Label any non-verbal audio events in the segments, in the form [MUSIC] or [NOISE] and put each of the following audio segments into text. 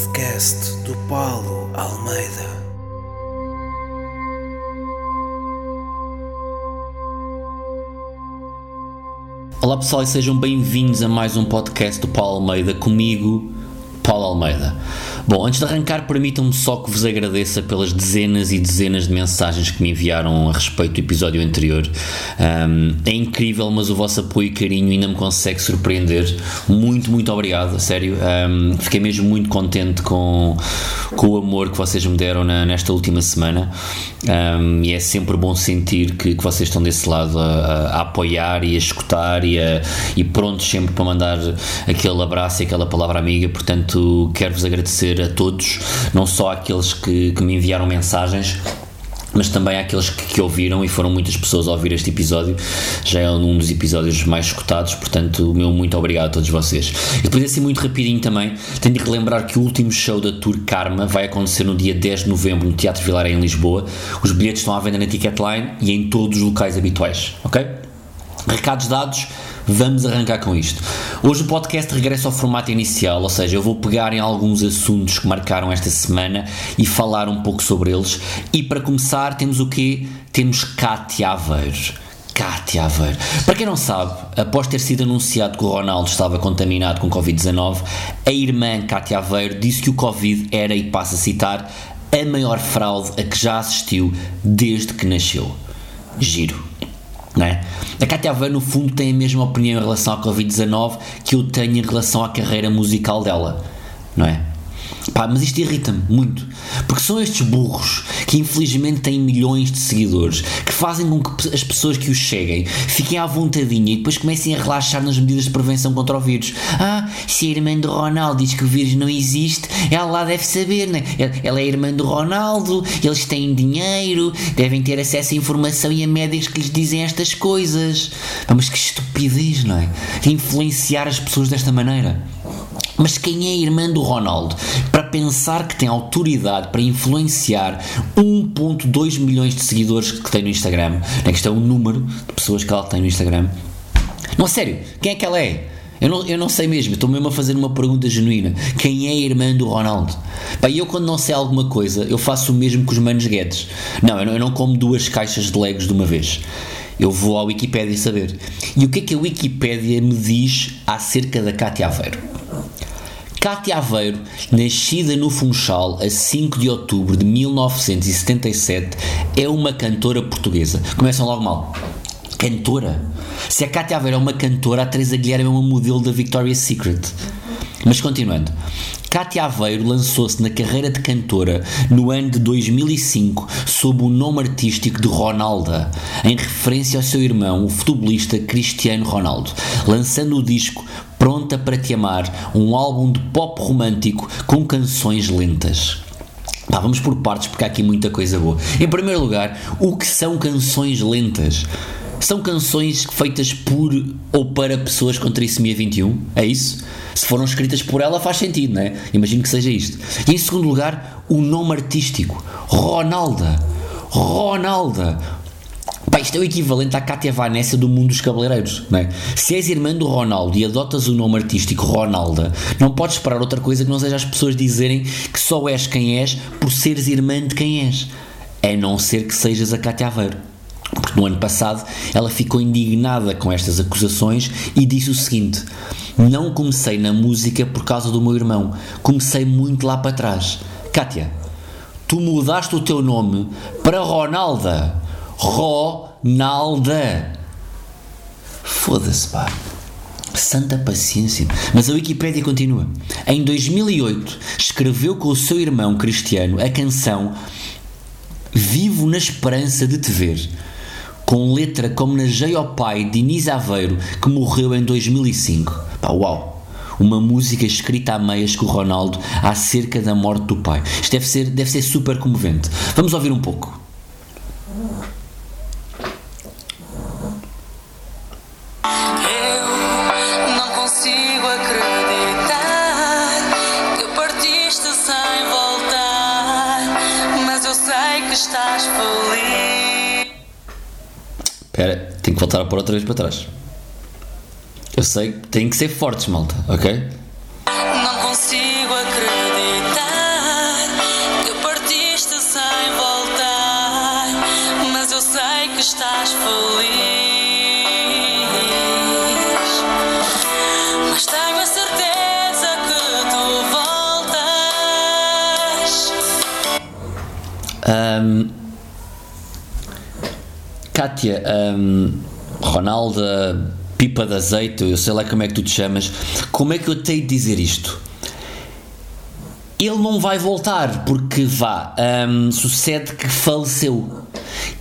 podcast do Paulo Almeida. Olá pessoal e sejam bem-vindos a mais um podcast do Paulo Almeida comigo, Paulo Almeida. Bom, antes de arrancar, permitam-me só que vos agradeça pelas dezenas e dezenas de mensagens que me enviaram a respeito do episódio anterior. Um, é incrível, mas o vosso apoio e carinho ainda me consegue surpreender. Muito, muito obrigado, sério. Um, fiquei mesmo muito contente com, com o amor que vocês me deram na, nesta última semana. Um, e é sempre bom sentir que, que vocês estão desse lado a, a, a apoiar e a escutar e, a, e prontos sempre para mandar aquele abraço e aquela palavra amiga. Portanto, quero-vos agradecer a todos, não só àqueles que, que me enviaram mensagens, mas também àqueles que, que, ouviram e foram muitas pessoas a ouvir este episódio. Já é um dos episódios mais escutados, portanto, o meu muito obrigado a todos vocês. E depois, assim, muito rapidinho também, tenho de relembrar que o último show da Tour Karma vai acontecer no dia 10 de novembro no Teatro Vilar em Lisboa. Os bilhetes estão à venda na Ticketline e em todos os locais habituais, ok? Recados dados Vamos arrancar com isto. Hoje o podcast regressa ao formato inicial, ou seja, eu vou pegar em alguns assuntos que marcaram esta semana e falar um pouco sobre eles. E para começar, temos o quê? Temos Cátia Aveiro. Cátia Aveiro. Para quem não sabe, após ter sido anunciado que o Ronaldo estava contaminado com Covid-19, a irmã Cátia Aveiro disse que o Covid era, e passo a citar, a maior fraude a que já assistiu desde que nasceu. Giro. Não é? A Cátia Aveiro, no fundo, tem a mesma opinião em relação à Covid-19 que eu tenho em relação à carreira musical dela, não é? Pá, mas isto irrita-me muito, porque são estes burros que infelizmente têm milhões de seguidores que fazem com que as pessoas que os cheguem fiquem à vontadinha e depois comecem a relaxar nas medidas de prevenção contra o vírus. Ah, se a irmã do Ronaldo diz que o vírus não existe, ela lá deve saber, né? Ela é irmã do Ronaldo, eles têm dinheiro, devem ter acesso à informação e a médicos que lhes dizem estas coisas. Mas que estupidez, não é? Influenciar as pessoas desta maneira. Mas quem é a irmã do Ronaldo para pensar que tem autoridade para influenciar 1.2 milhões de seguidores que tem no Instagram? É que isto é o número de pessoas que ela tem no Instagram. Não, sério, quem é que ela é? Eu não, eu não sei mesmo, estou mesmo a fazer uma pergunta genuína. Quem é a irmã do Ronaldo? Pá, eu quando não sei alguma coisa, eu faço o mesmo que os manos Guedes. Não, eu não, eu não como duas caixas de legos de uma vez. Eu vou à Wikipédia saber. E o que é que a Wikipédia me diz acerca da Cátia Aveiro? Cátia Aveiro, nascida no Funchal a 5 de outubro de 1977, é uma cantora portuguesa. Começam logo mal. Cantora? Se a Cátia Aveiro é uma cantora, a Teresa Guilherme é uma modelo da Victoria's Secret. Mas continuando. Cátia Aveiro lançou-se na carreira de cantora no ano de 2005 sob o nome artístico de Ronalda, em referência ao seu irmão, o futebolista Cristiano Ronaldo, lançando o disco Pronta para Te Amar, um álbum de pop romântico com canções lentas. Pá, vamos por partes porque há aqui muita coisa boa. Em primeiro lugar, o que são canções lentas? São canções feitas por ou para pessoas com trissomia 21? É isso? Se foram escritas por ela, faz sentido, não é? Imagino que seja isto. E em segundo lugar, o nome artístico: Ronalda. Ronalda. Isto é o equivalente à Cátia Vanessa do mundo dos cabeleireiros, não é? Se és irmã do Ronaldo e adotas o nome artístico Ronalda, não podes esperar outra coisa que não seja as pessoas dizerem que só és quem és por seres irmã de quem és. A não ser que sejas a Cátia Aveiro. Porque no ano passado ela ficou indignada com estas acusações e disse o seguinte: Não comecei na música por causa do meu irmão, comecei muito lá para trás. Kátia, tu mudaste o teu nome para Ronalda. Ronalda. Foda-se, pá. Santa paciência. Mas a Wikipédia continua. Em 2008, escreveu com o seu irmão Cristiano a canção Vivo na Esperança de Te Ver, com letra que homenageia ao pai de Inês Aveiro, que morreu em 2005. Pá, uau! Uma música escrita a meias com o Ronaldo acerca da morte do pai. Isto deve ser, deve ser super comovente. Vamos ouvir um pouco. Voltar a pôr outra vez para trás. Eu sei que tem que ser fortes, malta, ok? Kátia, ahm, Ronalda, Pipa de Azeite, eu sei lá como é que tu te chamas, como é que eu tenho de dizer isto? Ele não vai voltar porque vá, ahm, sucede que faleceu.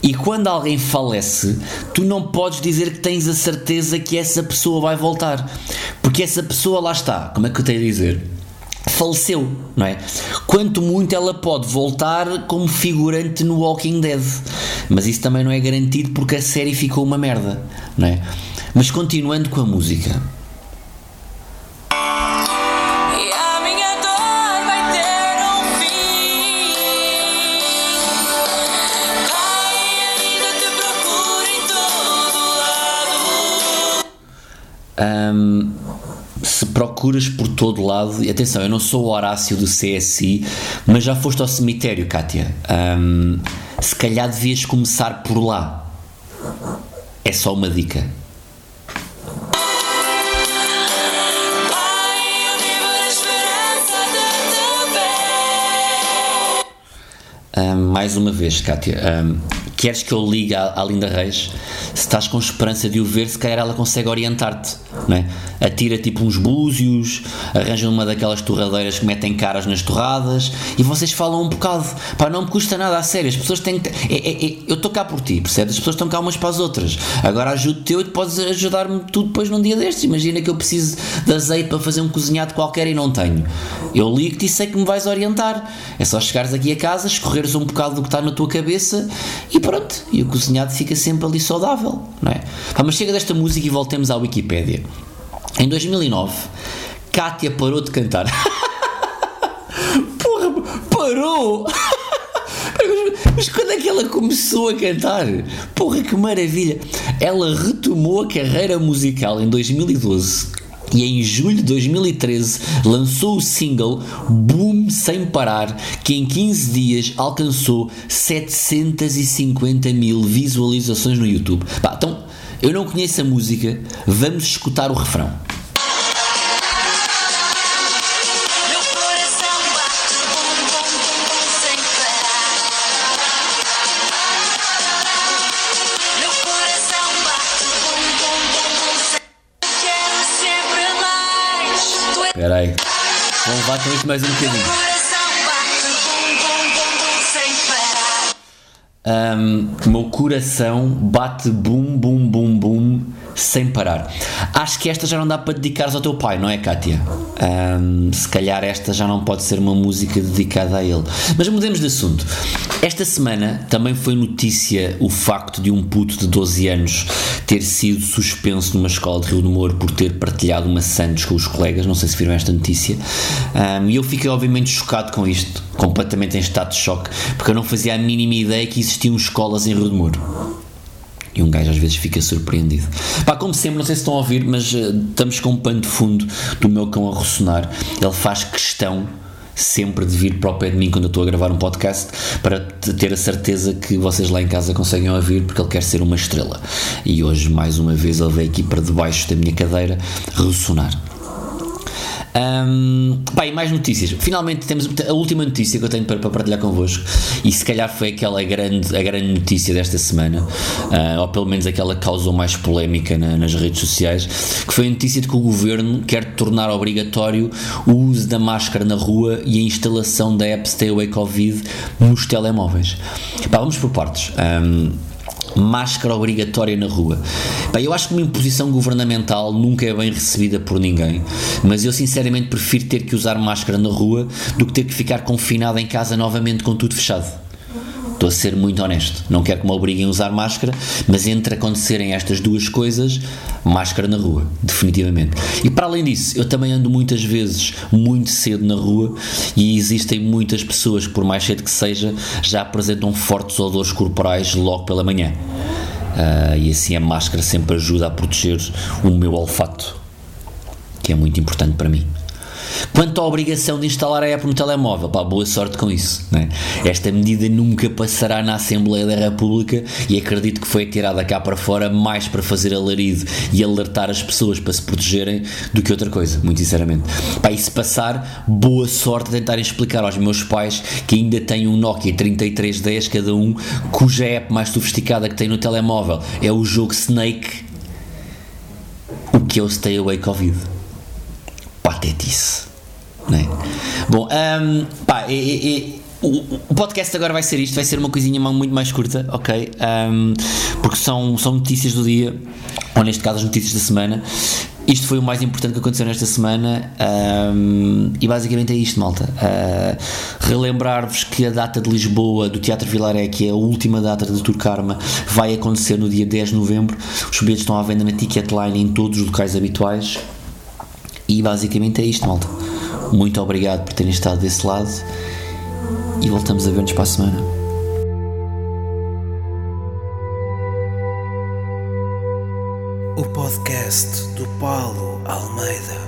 E quando alguém falece, tu não podes dizer que tens a certeza que essa pessoa vai voltar, porque essa pessoa lá está. Como é que eu tenho de dizer? Faleceu, não é? Quanto muito ela pode voltar como figurante no Walking Dead, mas isso também não é garantido porque a série ficou uma merda, não é? Mas continuando com a música, Ahm, se procuras por todo lado, e atenção, eu não sou o Horácio do CSI, mas já foste ao cemitério, Kátia. Ahm, se calhar devias começar por lá. É só uma dica. Ahm, mais uma vez, Kátia, ahm, queres que eu ligue à, à Linda Reis? Se estás com esperança de o ver, se calhar ela consegue orientar-te, não é? Atira tipo uns búzios, arranja uma daquelas torradeiras que metem caras nas torradas e vocês falam um bocado. Pá, não me custa nada, a sério. As pessoas têm que. é- é- é- eu estou cá por ti, percebes? As pessoas estão cá umas para as outras. Agora ajudo-te eu e podes ajudar-me tu depois num dia destes. Imagina que eu preciso de azeite para fazer um cozinhado qualquer e não tenho. Eu ligo-te e sei que me vais orientar. É só chegares aqui a casa, escorreres um bocado do que está na tua cabeça e pronto. E o cozinhado fica sempre ali saudável, não é? Mas chega desta música e voltemos à Wikipédia. Em 2009, Kátia parou de cantar. [LAUGHS] Porra, parou! [LAUGHS] Mas- quando é que ela começou a cantar? Porra, que maravilha! Ela retomou a carreira musical em 2012 e em julho de 2013 lançou o single Boom Sem Parar, que em 15 dias alcançou 750 mil visualizações no YouTube. Pá, então, eu não conheço a música, vamos escutar o refrão. Espera aí. Vamos lá com isto mais um coração O meu coração bate bum bum bum bum sem parar. Acho que esta já não dá para dedicares ao teu pai, não é, Kátia? Ahm, se calhar esta já não pode ser uma música dedicada a ele. Mas mudemos de assunto. Esta semana também foi notícia o facto de um puto de 12 anos ter sido suspenso numa escola de Rio de Moro por ter partilhado uma sandes com os colegas. Não sei se viram esta notícia. Ahm, E eu fiquei obviamente chocado com isto, completamente em estado de choque, porque eu não fazia a mínima ideia que existiam escolas em Rio de. E um gajo às vezes fica surpreendido. Pá, como sempre, não sei se estão a ouvir, mas eh, estamos com um pano de fundo do meu cão a ressonar. Ele faz questão sempre de vir para o pé de mim quando eu estou a gravar um podcast para te- ter a certeza que vocês lá em casa conseguem ouvir porque ele quer ser uma estrela. E hoje, mais uma vez, ele veio aqui para debaixo da minha cadeira ressonar. Hum, pá, e mais notícias. Finalmente temos a última notícia que eu tenho para, para partilhar convosco, e se calhar foi aquela grande, a grande notícia desta semana, ah, ou pelo menos aquela que causou mais polémica na- nas redes sociais, que foi a notícia de que o governo quer tornar obrigatório o uso da máscara na rua e a instalação da app Stay Away Covid nos telemóveis. Pá, vamos por partes. Hum, máscara obrigatória na rua. Bem, eu acho que uma imposição governamental nunca é bem recebida por ninguém, mas eu sinceramente prefiro ter que usar máscara na rua do que ter que ficar confinado em casa novamente com tudo fechado. Estou a ser muito honesto. Não quero que me obriguem a usar máscara, mas entre acontecerem estas duas coisas, máscara na rua, definitivamente. E para além disso, eu também ando muitas vezes muito cedo na rua e existem muitas pessoas que, por mais cedo que seja, já apresentam fortes odores corporais logo pela manhã. Ah, e assim a máscara sempre ajuda a proteger o meu olfato, que é muito importante para mim. Quanto à obrigação de instalar a app no telemóvel, pá, boa sorte com isso. Né? Esta medida nunca passará na Assembleia da República e acredito que foi tirada cá para fora mais para fazer alarido e alertar as pessoas para se protegerem do que outra coisa, muito sinceramente. Pá, e se passar, boa sorte a tentarem explicar aos meus pais que ainda têm um Nokia 3310 cada um, cuja app mais sofisticada que tem no telemóvel é o jogo Snake, o que é o Stay Away Covid. Patetice. Né? Bom, um, pá, e, e, o, o podcast agora vai ser isto, vai ser uma coisinha muito mais curta, ok? Um, porque são, são notícias do dia, ou neste caso as notícias da semana. Isto foi o mais importante que aconteceu nesta semana um, e basicamente é isto, malta. Uh, Relembrar-vos que a data de Lisboa do Teatro Vilaré, que é a última data do Tour Karma, vai acontecer no dia 10 de novembro. Os bilhetes estão à venda na Ticketline em todos os locais habituais. E basicamente é isto, malta. Muito obrigado por terem estado desse lado e voltamos a ver-nos para a semana. O podcast do Paulo Almeida.